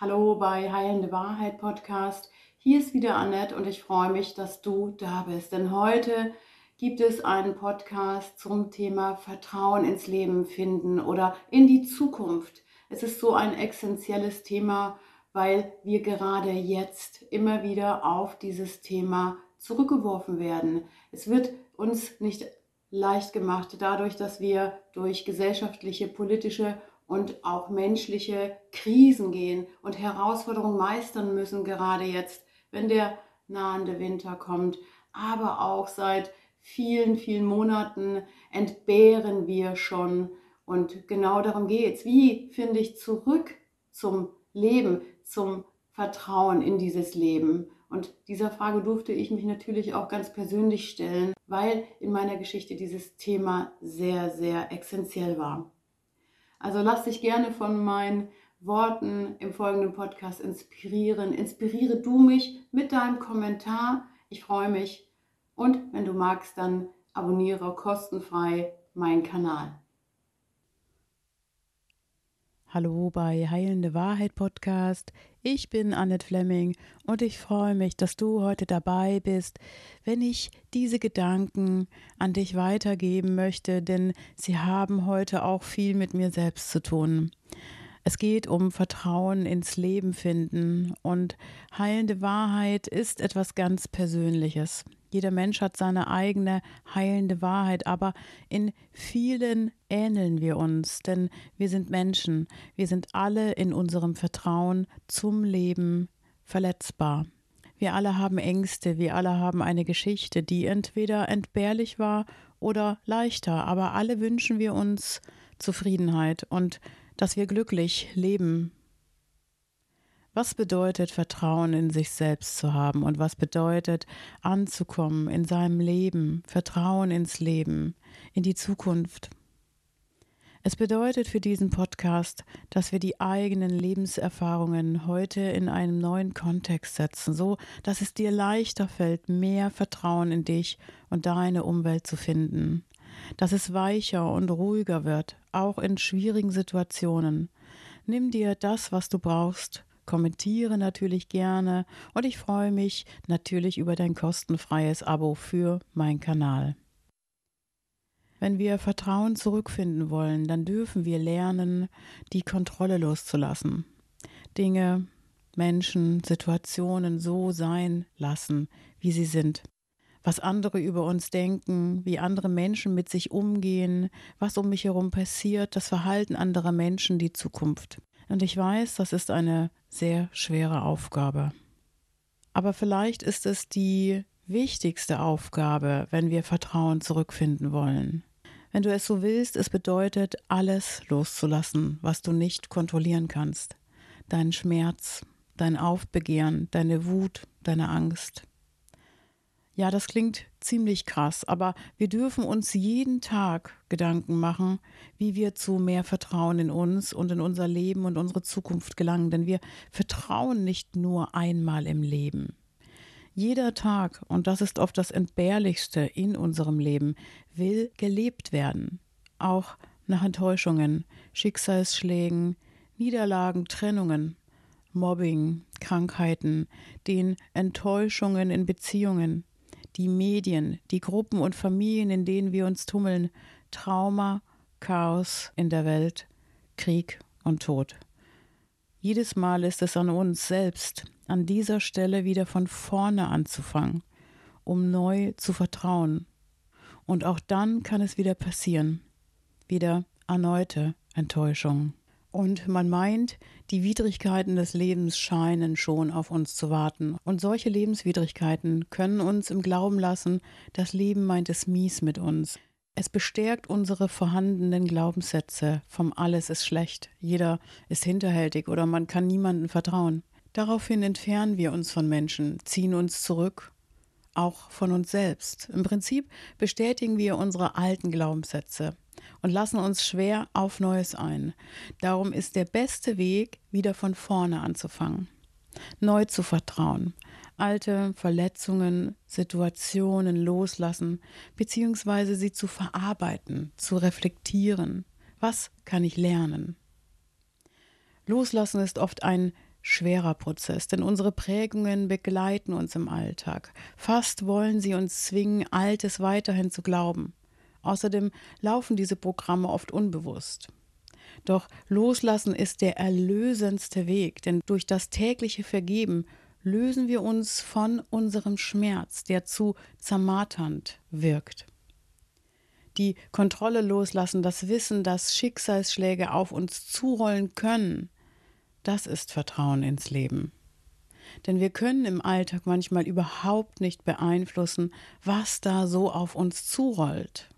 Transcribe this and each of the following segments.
Hallo bei Heilende Wahrheit Podcast. Hier ist wieder Annette und ich freue mich, dass du da bist. Denn heute gibt es einen Podcast zum Thema Vertrauen ins Leben finden oder in die Zukunft. Es ist so ein essentielles Thema, weil wir gerade jetzt immer wieder auf dieses Thema zurückgeworfen werden. Es wird uns nicht leicht gemacht dadurch, dass wir durch gesellschaftliche, politische und auch menschliche Krisen gehen und Herausforderungen meistern müssen, gerade jetzt, wenn der nahende Winter kommt. Aber auch seit vielen, vielen Monaten entbehren wir schon. Und genau darum geht es. Wie finde ich zurück zum Leben, zum Vertrauen in dieses Leben? Und dieser Frage durfte ich mich natürlich auch ganz persönlich stellen, weil in meiner Geschichte dieses Thema sehr, sehr essentiell war. Also lass dich gerne von meinen Worten im folgenden Podcast inspirieren. Inspiriere du mich mit deinem Kommentar. Ich freue mich. Und wenn du magst, dann abonniere kostenfrei meinen Kanal. Hallo bei Heilende Wahrheit Podcast. Ich bin Annette Fleming und ich freue mich, dass du heute dabei bist, wenn ich diese Gedanken an dich weitergeben möchte, denn sie haben heute auch viel mit mir selbst zu tun. Es geht um Vertrauen ins Leben finden und heilende Wahrheit ist etwas ganz Persönliches. Jeder Mensch hat seine eigene heilende Wahrheit, aber in vielen ähneln wir uns, denn wir sind Menschen, wir sind alle in unserem Vertrauen zum Leben verletzbar. Wir alle haben Ängste, wir alle haben eine Geschichte, die entweder entbehrlich war oder leichter, aber alle wünschen wir uns Zufriedenheit und dass wir glücklich leben was bedeutet Vertrauen in sich selbst zu haben und was bedeutet anzukommen in seinem Leben, Vertrauen ins Leben, in die Zukunft? Es bedeutet für diesen Podcast, dass wir die eigenen Lebenserfahrungen heute in einem neuen Kontext setzen, so dass es dir leichter fällt, mehr Vertrauen in dich und deine Umwelt zu finden, dass es weicher und ruhiger wird, auch in schwierigen Situationen. Nimm dir das, was du brauchst, kommentiere natürlich gerne und ich freue mich natürlich über dein kostenfreies Abo für meinen Kanal. Wenn wir Vertrauen zurückfinden wollen, dann dürfen wir lernen, die Kontrolle loszulassen. Dinge, Menschen, Situationen so sein lassen, wie sie sind. Was andere über uns denken, wie andere Menschen mit sich umgehen, was um mich herum passiert, das Verhalten anderer Menschen, die Zukunft. Und ich weiß, das ist eine sehr schwere Aufgabe. Aber vielleicht ist es die wichtigste Aufgabe, wenn wir Vertrauen zurückfinden wollen. Wenn du es so willst, es bedeutet, alles loszulassen, was du nicht kontrollieren kannst. Deinen Schmerz, dein Aufbegehren, deine Wut, deine Angst. Ja, das klingt ziemlich krass, aber wir dürfen uns jeden Tag Gedanken machen, wie wir zu mehr Vertrauen in uns und in unser Leben und unsere Zukunft gelangen, denn wir vertrauen nicht nur einmal im Leben. Jeder Tag, und das ist oft das Entbehrlichste in unserem Leben, will gelebt werden, auch nach Enttäuschungen, Schicksalsschlägen, Niederlagen, Trennungen, Mobbing, Krankheiten, den Enttäuschungen in Beziehungen, die Medien, die Gruppen und Familien, in denen wir uns tummeln, Trauma, Chaos in der Welt, Krieg und Tod. Jedes Mal ist es an uns selbst, an dieser Stelle wieder von vorne anzufangen, um neu zu vertrauen. Und auch dann kann es wieder passieren, wieder erneute Enttäuschung. Und man meint, die Widrigkeiten des Lebens scheinen schon auf uns zu warten. Und solche Lebenswidrigkeiten können uns im Glauben lassen, das Leben meint es mies mit uns. Es bestärkt unsere vorhandenen Glaubenssätze vom Alles ist schlecht, jeder ist hinterhältig oder man kann niemandem vertrauen. Daraufhin entfernen wir uns von Menschen, ziehen uns zurück, auch von uns selbst. Im Prinzip bestätigen wir unsere alten Glaubenssätze und lassen uns schwer auf Neues ein. Darum ist der beste Weg, wieder von vorne anzufangen, neu zu vertrauen, alte Verletzungen, Situationen loslassen, beziehungsweise sie zu verarbeiten, zu reflektieren. Was kann ich lernen? Loslassen ist oft ein schwerer Prozess, denn unsere Prägungen begleiten uns im Alltag. Fast wollen sie uns zwingen, Altes weiterhin zu glauben. Außerdem laufen diese Programme oft unbewusst. Doch loslassen ist der erlösendste Weg, denn durch das tägliche Vergeben lösen wir uns von unserem Schmerz, der zu zermarternd wirkt. Die Kontrolle loslassen, das Wissen, dass Schicksalsschläge auf uns zurollen können, das ist Vertrauen ins Leben. Denn wir können im Alltag manchmal überhaupt nicht beeinflussen, was da so auf uns zurollt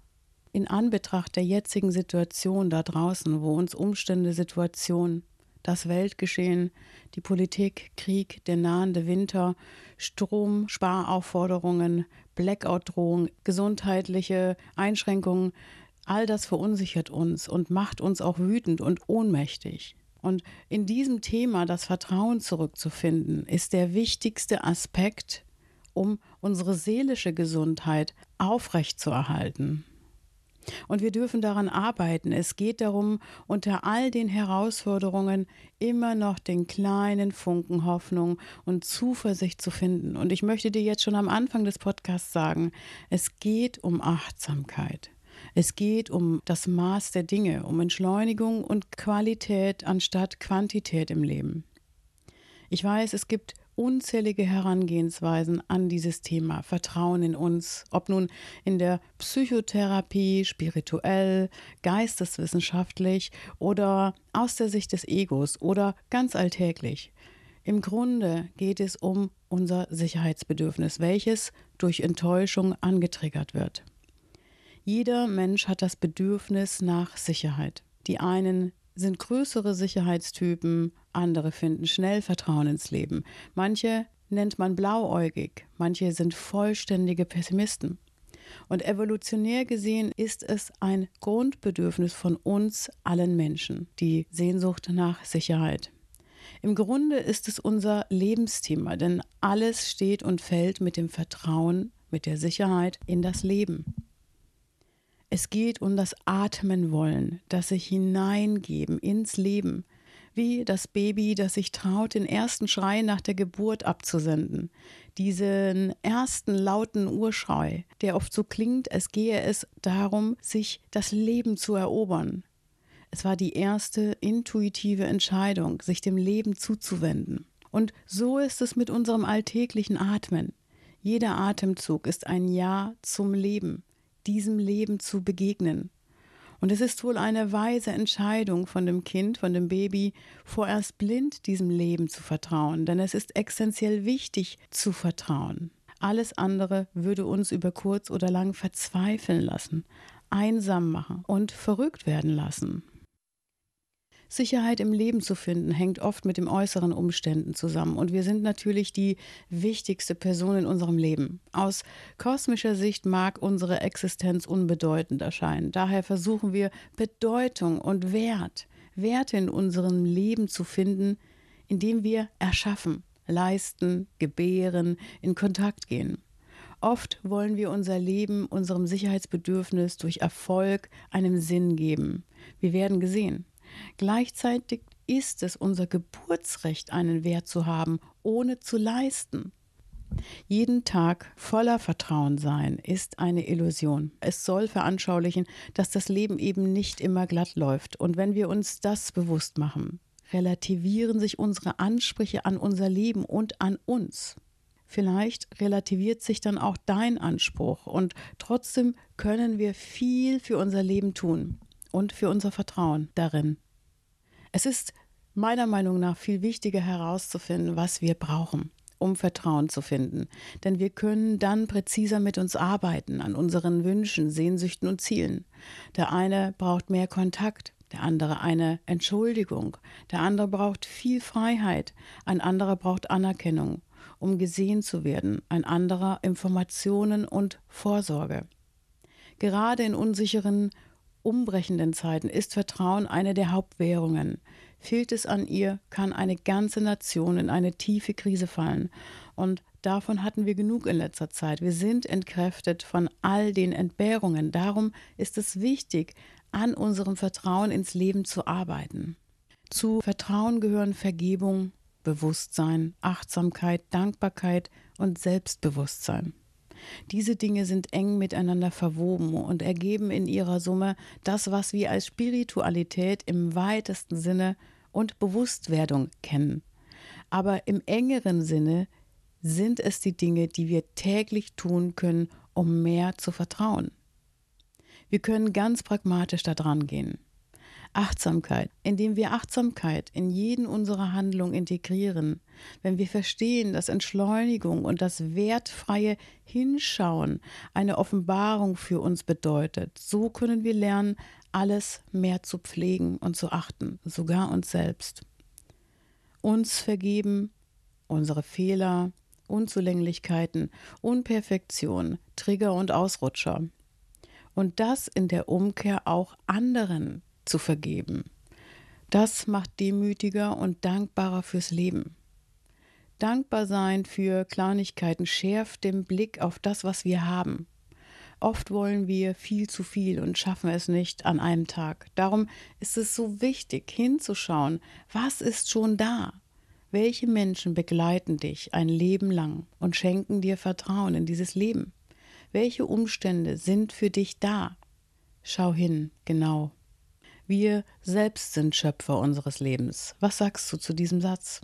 in Anbetracht der jetzigen Situation da draußen, wo uns Umstände, Situationen, das Weltgeschehen, die Politik, Krieg, der nahende Winter, Strom, Sparaufforderungen, Blackout-Drohung, gesundheitliche Einschränkungen, all das verunsichert uns und macht uns auch wütend und ohnmächtig. Und in diesem Thema das Vertrauen zurückzufinden, ist der wichtigste Aspekt, um unsere seelische Gesundheit aufrechtzuerhalten. Und wir dürfen daran arbeiten. Es geht darum, unter all den Herausforderungen immer noch den kleinen Funken Hoffnung und Zuversicht zu finden. Und ich möchte dir jetzt schon am Anfang des Podcasts sagen, es geht um Achtsamkeit. Es geht um das Maß der Dinge, um Entschleunigung und Qualität anstatt Quantität im Leben. Ich weiß, es gibt unzählige Herangehensweisen an dieses Thema Vertrauen in uns, ob nun in der Psychotherapie, spirituell, geisteswissenschaftlich oder aus der Sicht des Egos oder ganz alltäglich. Im Grunde geht es um unser Sicherheitsbedürfnis, welches durch Enttäuschung angetriggert wird. Jeder Mensch hat das Bedürfnis nach Sicherheit. Die einen sind größere Sicherheitstypen, andere finden schnell Vertrauen ins Leben. Manche nennt man blauäugig, manche sind vollständige Pessimisten. Und evolutionär gesehen ist es ein Grundbedürfnis von uns allen Menschen, die Sehnsucht nach Sicherheit. Im Grunde ist es unser Lebensthema, denn alles steht und fällt mit dem Vertrauen, mit der Sicherheit in das Leben. Es geht um das Atmen wollen, das sich hineingeben ins Leben, wie das Baby, das sich traut, den ersten Schrei nach der Geburt abzusenden. Diesen ersten lauten Urschrei, der oft so klingt, als gehe es darum, sich das Leben zu erobern. Es war die erste intuitive Entscheidung, sich dem Leben zuzuwenden. Und so ist es mit unserem alltäglichen Atmen. Jeder Atemzug ist ein Ja zum Leben diesem Leben zu begegnen. Und es ist wohl eine weise Entscheidung von dem Kind, von dem Baby, vorerst blind diesem Leben zu vertrauen, denn es ist essentiell wichtig zu vertrauen. Alles andere würde uns über kurz oder lang verzweifeln lassen, einsam machen und verrückt werden lassen. Sicherheit im Leben zu finden, hängt oft mit den äußeren Umständen zusammen. Und wir sind natürlich die wichtigste Person in unserem Leben. Aus kosmischer Sicht mag unsere Existenz unbedeutend erscheinen. Daher versuchen wir Bedeutung und Wert, Werte in unserem Leben zu finden, indem wir erschaffen, leisten, gebären, in Kontakt gehen. Oft wollen wir unser Leben, unserem Sicherheitsbedürfnis durch Erfolg einem Sinn geben. Wir werden gesehen. Gleichzeitig ist es unser Geburtsrecht, einen Wert zu haben, ohne zu leisten. Jeden Tag voller Vertrauen sein ist eine Illusion. Es soll veranschaulichen, dass das Leben eben nicht immer glatt läuft. Und wenn wir uns das bewusst machen, relativieren sich unsere Ansprüche an unser Leben und an uns. Vielleicht relativiert sich dann auch dein Anspruch und trotzdem können wir viel für unser Leben tun und für unser Vertrauen darin. Es ist meiner Meinung nach viel wichtiger herauszufinden, was wir brauchen, um Vertrauen zu finden. Denn wir können dann präziser mit uns arbeiten, an unseren Wünschen, Sehnsüchten und Zielen. Der eine braucht mehr Kontakt, der andere eine Entschuldigung, der andere braucht viel Freiheit, ein anderer braucht Anerkennung, um gesehen zu werden, ein anderer Informationen und Vorsorge. Gerade in unsicheren umbrechenden Zeiten ist Vertrauen eine der Hauptwährungen. Fehlt es an ihr, kann eine ganze Nation in eine tiefe Krise fallen. Und davon hatten wir genug in letzter Zeit. Wir sind entkräftet von all den Entbehrungen. Darum ist es wichtig, an unserem Vertrauen ins Leben zu arbeiten. Zu Vertrauen gehören Vergebung Bewusstsein, Achtsamkeit, Dankbarkeit und Selbstbewusstsein. Diese Dinge sind eng miteinander verwoben und ergeben in ihrer Summe das, was wir als Spiritualität im weitesten Sinne und Bewusstwerdung kennen. Aber im engeren Sinne sind es die Dinge, die wir täglich tun können, um mehr zu vertrauen. Wir können ganz pragmatisch daran gehen. Achtsamkeit, indem wir Achtsamkeit in jeden unserer Handlungen integrieren, wenn wir verstehen, dass Entschleunigung und das wertfreie Hinschauen eine Offenbarung für uns bedeutet, so können wir lernen, alles mehr zu pflegen und zu achten, sogar uns selbst. Uns vergeben, unsere Fehler, Unzulänglichkeiten, Unperfektion, Trigger und Ausrutscher. Und das in der Umkehr auch anderen zu vergeben. Das macht demütiger und dankbarer fürs Leben. Dankbar sein für Kleinigkeiten schärft den Blick auf das, was wir haben. Oft wollen wir viel zu viel und schaffen es nicht an einem Tag. Darum ist es so wichtig, hinzuschauen, was ist schon da? Welche Menschen begleiten dich ein Leben lang und schenken dir Vertrauen in dieses Leben? Welche Umstände sind für dich da? Schau hin, genau. Wir selbst sind Schöpfer unseres Lebens. Was sagst du zu diesem Satz?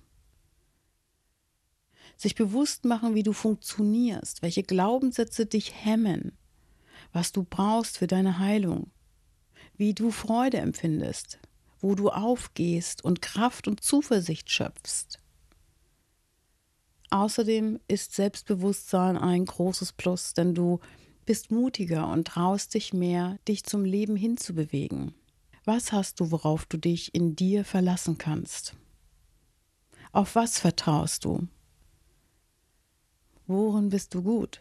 Sich bewusst machen, wie du funktionierst, welche Glaubenssätze dich hemmen, was du brauchst für deine Heilung, wie du Freude empfindest, wo du aufgehst und Kraft und Zuversicht schöpfst. Außerdem ist Selbstbewusstsein ein großes Plus, denn du bist mutiger und traust dich mehr, dich zum Leben hinzubewegen. Was hast du, worauf du dich in dir verlassen kannst? Auf was vertraust du? Worin bist du gut?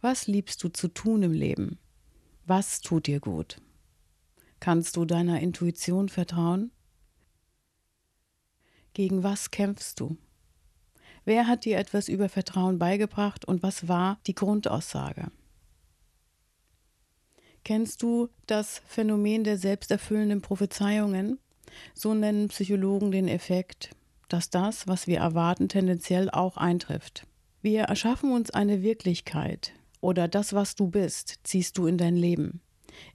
Was liebst du zu tun im Leben? Was tut dir gut? Kannst du deiner Intuition vertrauen? Gegen was kämpfst du? Wer hat dir etwas über Vertrauen beigebracht und was war die Grundaussage? Kennst du das Phänomen der selbsterfüllenden Prophezeiungen? So nennen Psychologen den Effekt, dass das, was wir erwarten, tendenziell auch eintrifft. Wir erschaffen uns eine Wirklichkeit, oder das, was du bist, ziehst du in dein Leben.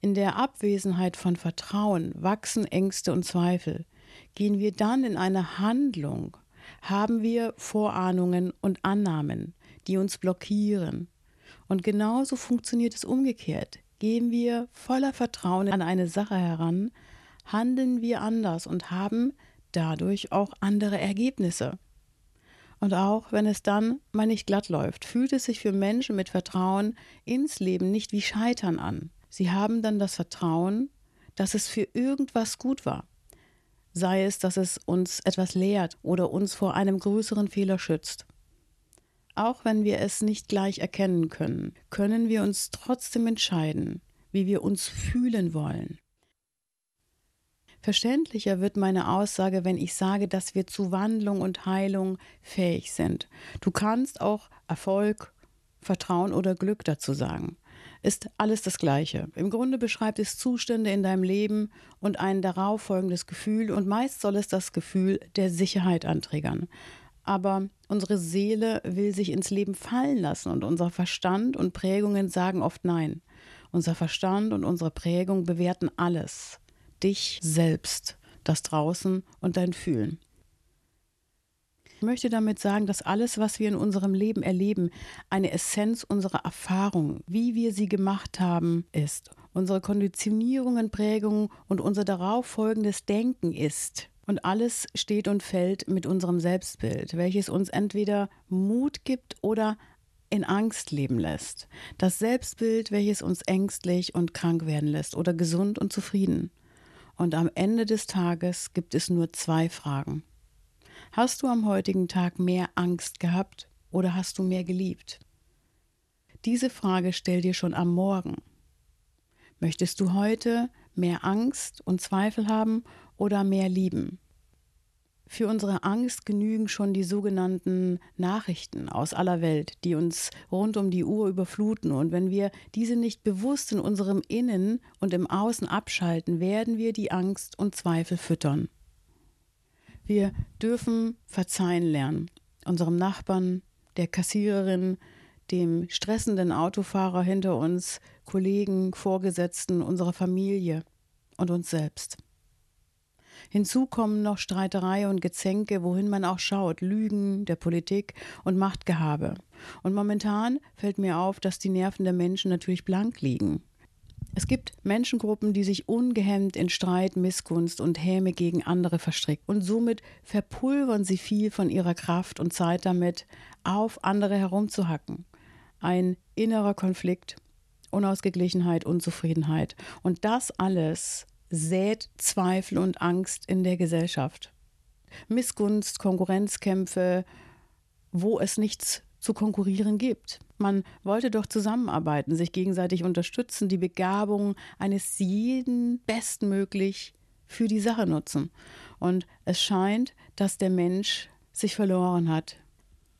In der Abwesenheit von Vertrauen wachsen Ängste und Zweifel. Gehen wir dann in eine Handlung, haben wir Vorahnungen und Annahmen, die uns blockieren. Und genauso funktioniert es umgekehrt. Gehen wir voller Vertrauen an eine Sache heran, handeln wir anders und haben dadurch auch andere Ergebnisse. Und auch wenn es dann mal nicht glatt läuft, fühlt es sich für Menschen mit Vertrauen ins Leben nicht wie Scheitern an. Sie haben dann das Vertrauen, dass es für irgendwas gut war. Sei es, dass es uns etwas lehrt oder uns vor einem größeren Fehler schützt. Auch wenn wir es nicht gleich erkennen können, können wir uns trotzdem entscheiden, wie wir uns fühlen wollen. Verständlicher wird meine Aussage, wenn ich sage, dass wir zu Wandlung und Heilung fähig sind. Du kannst auch Erfolg, Vertrauen oder Glück dazu sagen. Ist alles das Gleiche. Im Grunde beschreibt es Zustände in deinem Leben und ein darauf folgendes Gefühl und meist soll es das Gefühl der Sicherheit anträgern. Aber unsere Seele will sich ins Leben fallen lassen und unser Verstand und Prägungen sagen oft Nein. Unser Verstand und unsere Prägung bewerten alles dich selbst, das Draußen und dein Fühlen. Ich möchte damit sagen, dass alles, was wir in unserem Leben erleben, eine Essenz unserer Erfahrung, wie wir sie gemacht haben, ist. Unsere Konditionierungen, Prägungen und unser darauf folgendes Denken ist. Und alles steht und fällt mit unserem Selbstbild, welches uns entweder Mut gibt oder in Angst leben lässt. Das Selbstbild, welches uns ängstlich und krank werden lässt oder gesund und zufrieden. Und am Ende des Tages gibt es nur zwei Fragen. Hast du am heutigen Tag mehr Angst gehabt oder hast du mehr geliebt? Diese Frage stell dir schon am Morgen. Möchtest du heute mehr Angst und Zweifel haben oder mehr lieben? Für unsere Angst genügen schon die sogenannten Nachrichten aus aller Welt, die uns rund um die Uhr überfluten. Und wenn wir diese nicht bewusst in unserem Innen und im Außen abschalten, werden wir die Angst und Zweifel füttern. Wir dürfen verzeihen lernen. Unserem Nachbarn, der Kassiererin, dem stressenden Autofahrer hinter uns, Kollegen, Vorgesetzten, unserer Familie und uns selbst. Hinzu kommen noch Streiterei und Gezänke, wohin man auch schaut, Lügen der Politik und Machtgehabe. Und momentan fällt mir auf, dass die Nerven der Menschen natürlich blank liegen. Es gibt Menschengruppen, die sich ungehemmt in Streit, Missgunst und Häme gegen andere verstricken. Und somit verpulvern sie viel von ihrer Kraft und Zeit damit, auf andere herumzuhacken. Ein innerer Konflikt, Unausgeglichenheit, Unzufriedenheit. Und das alles sät Zweifel und Angst in der Gesellschaft. Missgunst, Konkurrenzkämpfe, wo es nichts zu konkurrieren gibt. Man wollte doch zusammenarbeiten, sich gegenseitig unterstützen, die Begabung eines jeden bestmöglich für die Sache nutzen. Und es scheint, dass der Mensch sich verloren hat.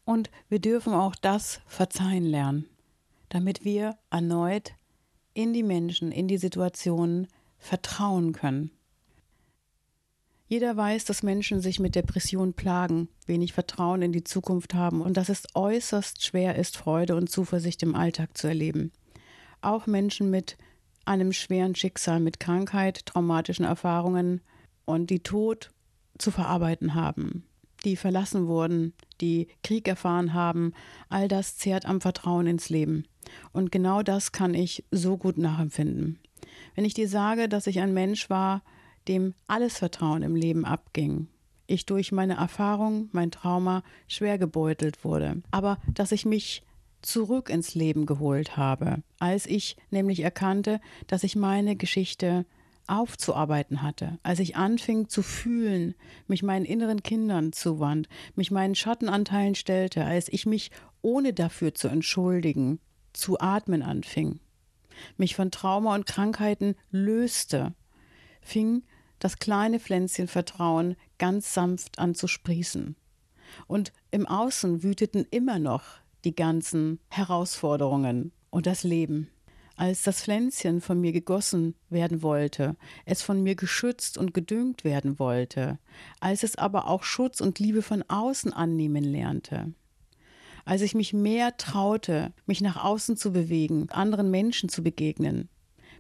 Und wir dürfen auch das verzeihen lernen, damit wir erneut in die Menschen, in die Situationen vertrauen können. Jeder weiß, dass Menschen sich mit Depression plagen, wenig Vertrauen in die Zukunft haben und dass es äußerst schwer ist, Freude und Zuversicht im Alltag zu erleben. Auch Menschen mit einem schweren Schicksal, mit Krankheit, traumatischen Erfahrungen und die Tod zu verarbeiten haben, die verlassen wurden, die Krieg erfahren haben, all das zehrt am Vertrauen ins Leben. Und genau das kann ich so gut nachempfinden. Wenn ich dir sage, dass ich ein Mensch war, dem alles Vertrauen im Leben abging, ich durch meine Erfahrung, mein Trauma schwer gebeutelt wurde, aber dass ich mich zurück ins Leben geholt habe, als ich nämlich erkannte, dass ich meine Geschichte aufzuarbeiten hatte, als ich anfing zu fühlen, mich meinen inneren Kindern zuwand, mich meinen Schattenanteilen stellte, als ich mich, ohne dafür zu entschuldigen, zu atmen anfing, mich von Trauma und Krankheiten löste, fing das kleine Pflänzchen Vertrauen ganz sanft an zu sprießen. Und im Außen wüteten immer noch die ganzen Herausforderungen und das Leben. Als das Pflänzchen von mir gegossen werden wollte, es von mir geschützt und gedüngt werden wollte, als es aber auch Schutz und Liebe von außen annehmen lernte, als ich mich mehr traute, mich nach außen zu bewegen, anderen Menschen zu begegnen,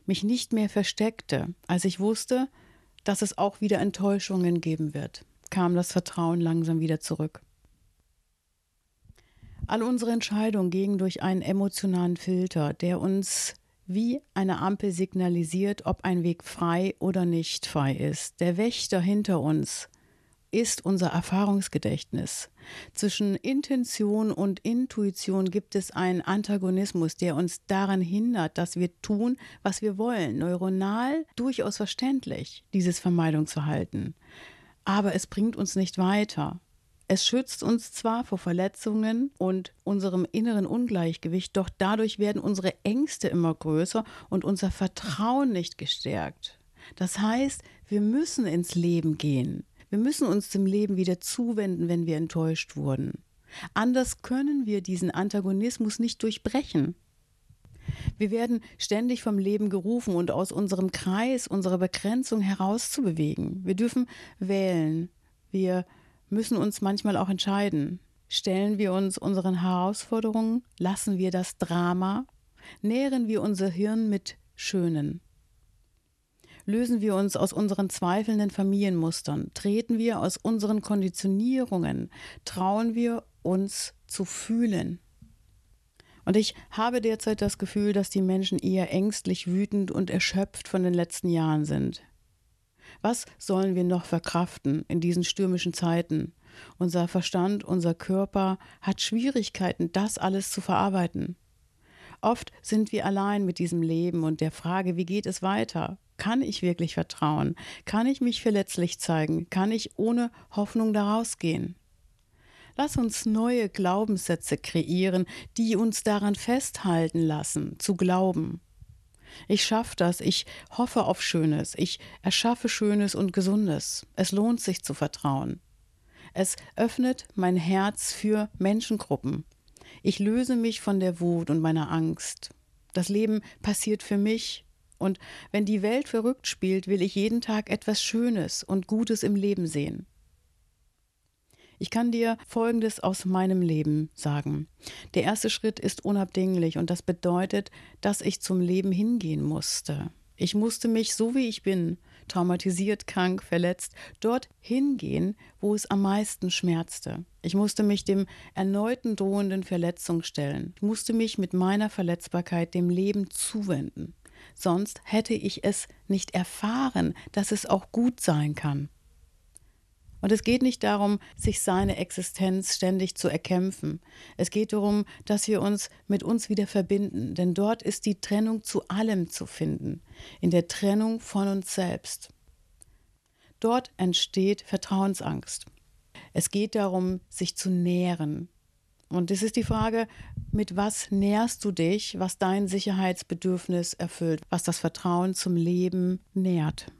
mich nicht mehr versteckte, als ich wusste, dass es auch wieder Enttäuschungen geben wird, kam das Vertrauen langsam wieder zurück. All unsere Entscheidungen gingen durch einen emotionalen Filter, der uns wie eine Ampel signalisiert, ob ein Weg frei oder nicht frei ist. Der Wächter hinter uns ist unser Erfahrungsgedächtnis. Zwischen Intention und Intuition gibt es einen Antagonismus, der uns daran hindert, dass wir tun, was wir wollen. Neuronal durchaus verständlich, dieses Vermeidungsverhalten. Aber es bringt uns nicht weiter. Es schützt uns zwar vor Verletzungen und unserem inneren Ungleichgewicht, doch dadurch werden unsere Ängste immer größer und unser Vertrauen nicht gestärkt. Das heißt, wir müssen ins Leben gehen. Wir müssen uns dem Leben wieder zuwenden, wenn wir enttäuscht wurden. Anders können wir diesen Antagonismus nicht durchbrechen. Wir werden ständig vom Leben gerufen und aus unserem Kreis, unserer Begrenzung herauszubewegen. Wir dürfen wählen. Wir müssen uns manchmal auch entscheiden. Stellen wir uns unseren Herausforderungen, lassen wir das Drama, nähren wir unser Hirn mit Schönen. Lösen wir uns aus unseren zweifelnden Familienmustern, treten wir aus unseren Konditionierungen, trauen wir uns zu fühlen. Und ich habe derzeit das Gefühl, dass die Menschen eher ängstlich, wütend und erschöpft von den letzten Jahren sind. Was sollen wir noch verkraften in diesen stürmischen Zeiten? Unser Verstand, unser Körper hat Schwierigkeiten, das alles zu verarbeiten. Oft sind wir allein mit diesem Leben und der Frage, wie geht es weiter? Kann ich wirklich vertrauen? Kann ich mich verletzlich zeigen? Kann ich ohne Hoffnung daraus gehen? Lass uns neue Glaubenssätze kreieren, die uns daran festhalten lassen, zu glauben. Ich schaffe das, ich hoffe auf Schönes, ich erschaffe Schönes und Gesundes. Es lohnt sich zu vertrauen. Es öffnet mein Herz für Menschengruppen. Ich löse mich von der Wut und meiner Angst. Das Leben passiert für mich und wenn die Welt verrückt spielt, will ich jeden Tag etwas Schönes und Gutes im Leben sehen. Ich kann dir Folgendes aus meinem Leben sagen. Der erste Schritt ist unabdinglich und das bedeutet, dass ich zum Leben hingehen musste. Ich musste mich, so wie ich bin, traumatisiert, krank, verletzt, dort hingehen, wo es am meisten schmerzte. Ich musste mich dem erneuten drohenden Verletzung stellen. Ich musste mich mit meiner Verletzbarkeit dem Leben zuwenden. Sonst hätte ich es nicht erfahren, dass es auch gut sein kann. Und es geht nicht darum, sich seine Existenz ständig zu erkämpfen. Es geht darum, dass wir uns mit uns wieder verbinden, denn dort ist die Trennung zu allem zu finden, in der Trennung von uns selbst. Dort entsteht Vertrauensangst. Es geht darum, sich zu nähren. Und es ist die Frage, mit was nährst du dich, was dein Sicherheitsbedürfnis erfüllt, was das Vertrauen zum Leben nährt.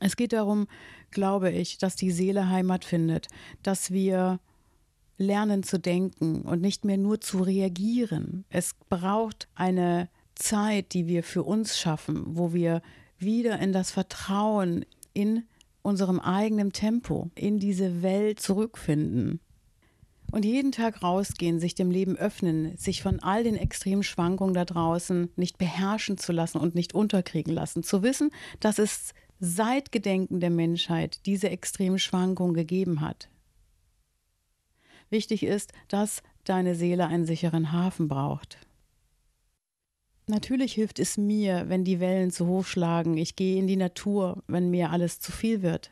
Es geht darum, glaube ich, dass die Seele Heimat findet, dass wir lernen zu denken und nicht mehr nur zu reagieren. Es braucht eine Zeit, die wir für uns schaffen, wo wir wieder in das Vertrauen in unserem eigenen Tempo, in diese Welt zurückfinden. Und jeden Tag rausgehen, sich dem Leben öffnen, sich von all den extremen Schwankungen da draußen nicht beherrschen zu lassen und nicht unterkriegen lassen, zu wissen, dass es seit Gedenken der Menschheit diese extremen Schwankungen gegeben hat. Wichtig ist, dass deine Seele einen sicheren Hafen braucht. Natürlich hilft es mir, wenn die Wellen zu hoch schlagen. Ich gehe in die Natur, wenn mir alles zu viel wird.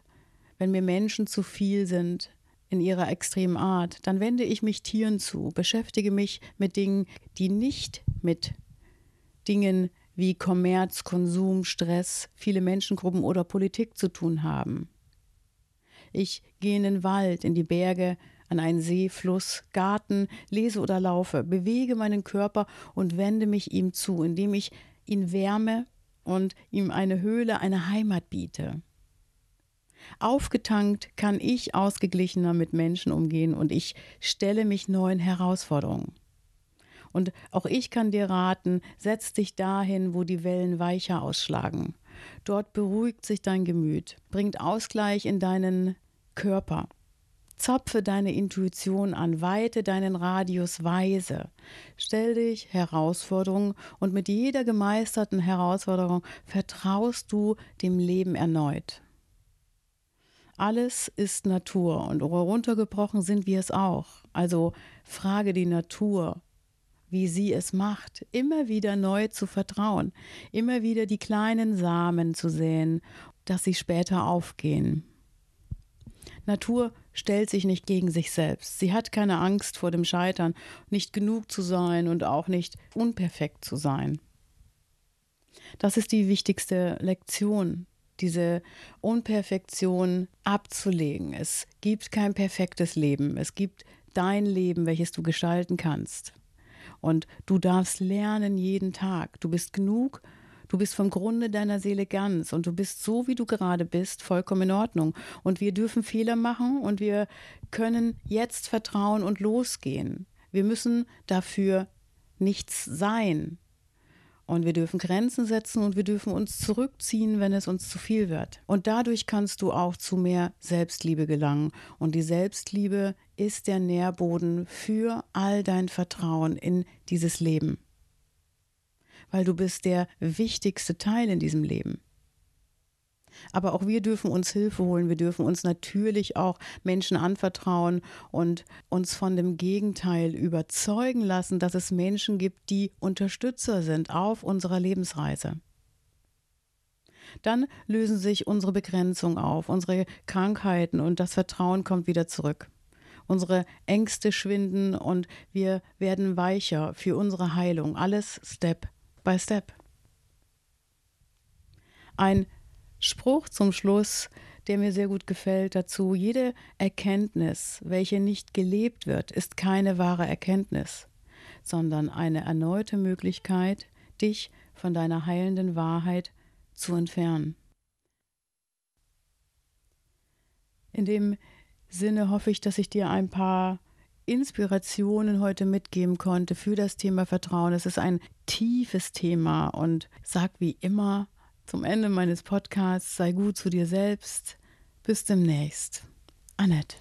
Wenn mir Menschen zu viel sind in ihrer extremen Art, dann wende ich mich Tieren zu, beschäftige mich mit Dingen, die nicht mit Dingen wie Kommerz, Konsum, Stress, viele Menschengruppen oder Politik zu tun haben. Ich gehe in den Wald, in die Berge, an einen See, Fluss, Garten, lese oder laufe, bewege meinen Körper und wende mich ihm zu, indem ich ihn wärme und ihm eine Höhle, eine Heimat biete. Aufgetankt kann ich ausgeglichener mit Menschen umgehen und ich stelle mich neuen Herausforderungen. Und auch ich kann dir raten, setz dich dahin, wo die Wellen weicher ausschlagen. Dort beruhigt sich dein Gemüt, bringt Ausgleich in deinen Körper. Zapfe deine Intuition an, weite deinen Radius weise. Stell dich Herausforderungen und mit jeder gemeisterten Herausforderung vertraust du dem Leben erneut. Alles ist Natur und runtergebrochen sind wir es auch. Also frage die Natur, wie sie es macht, immer wieder neu zu vertrauen, immer wieder die kleinen Samen zu sehen, dass sie später aufgehen. Natur stellt sich nicht gegen sich selbst. Sie hat keine Angst vor dem Scheitern, nicht genug zu sein und auch nicht unperfekt zu sein. Das ist die wichtigste Lektion, diese Unperfektion abzulegen. Es gibt kein perfektes Leben, es gibt dein Leben, welches du gestalten kannst. Und du darfst lernen jeden Tag. Du bist genug, du bist vom Grunde deiner Seele ganz und du bist so, wie du gerade bist, vollkommen in Ordnung. Und wir dürfen Fehler machen und wir können jetzt vertrauen und losgehen. Wir müssen dafür nichts sein. Und wir dürfen Grenzen setzen und wir dürfen uns zurückziehen, wenn es uns zu viel wird. Und dadurch kannst du auch zu mehr Selbstliebe gelangen. Und die Selbstliebe ist der Nährboden für all dein Vertrauen in dieses Leben. Weil du bist der wichtigste Teil in diesem Leben. Aber auch wir dürfen uns Hilfe holen. Wir dürfen uns natürlich auch Menschen anvertrauen und uns von dem Gegenteil überzeugen lassen, dass es Menschen gibt, die Unterstützer sind auf unserer Lebensreise. Dann lösen sich unsere Begrenzungen auf, unsere Krankheiten und das Vertrauen kommt wieder zurück. Unsere Ängste schwinden und wir werden weicher für unsere Heilung. Alles Step by Step. Ein Spruch zum Schluss, der mir sehr gut gefällt dazu. Jede Erkenntnis, welche nicht gelebt wird, ist keine wahre Erkenntnis, sondern eine erneute Möglichkeit, dich von deiner heilenden Wahrheit zu entfernen. In dem Sinne hoffe ich, dass ich dir ein paar Inspirationen heute mitgeben konnte für das Thema Vertrauen. Es ist ein tiefes Thema und sag wie immer, zum Ende meines Podcasts sei gut zu dir selbst. Bis demnächst. Annette.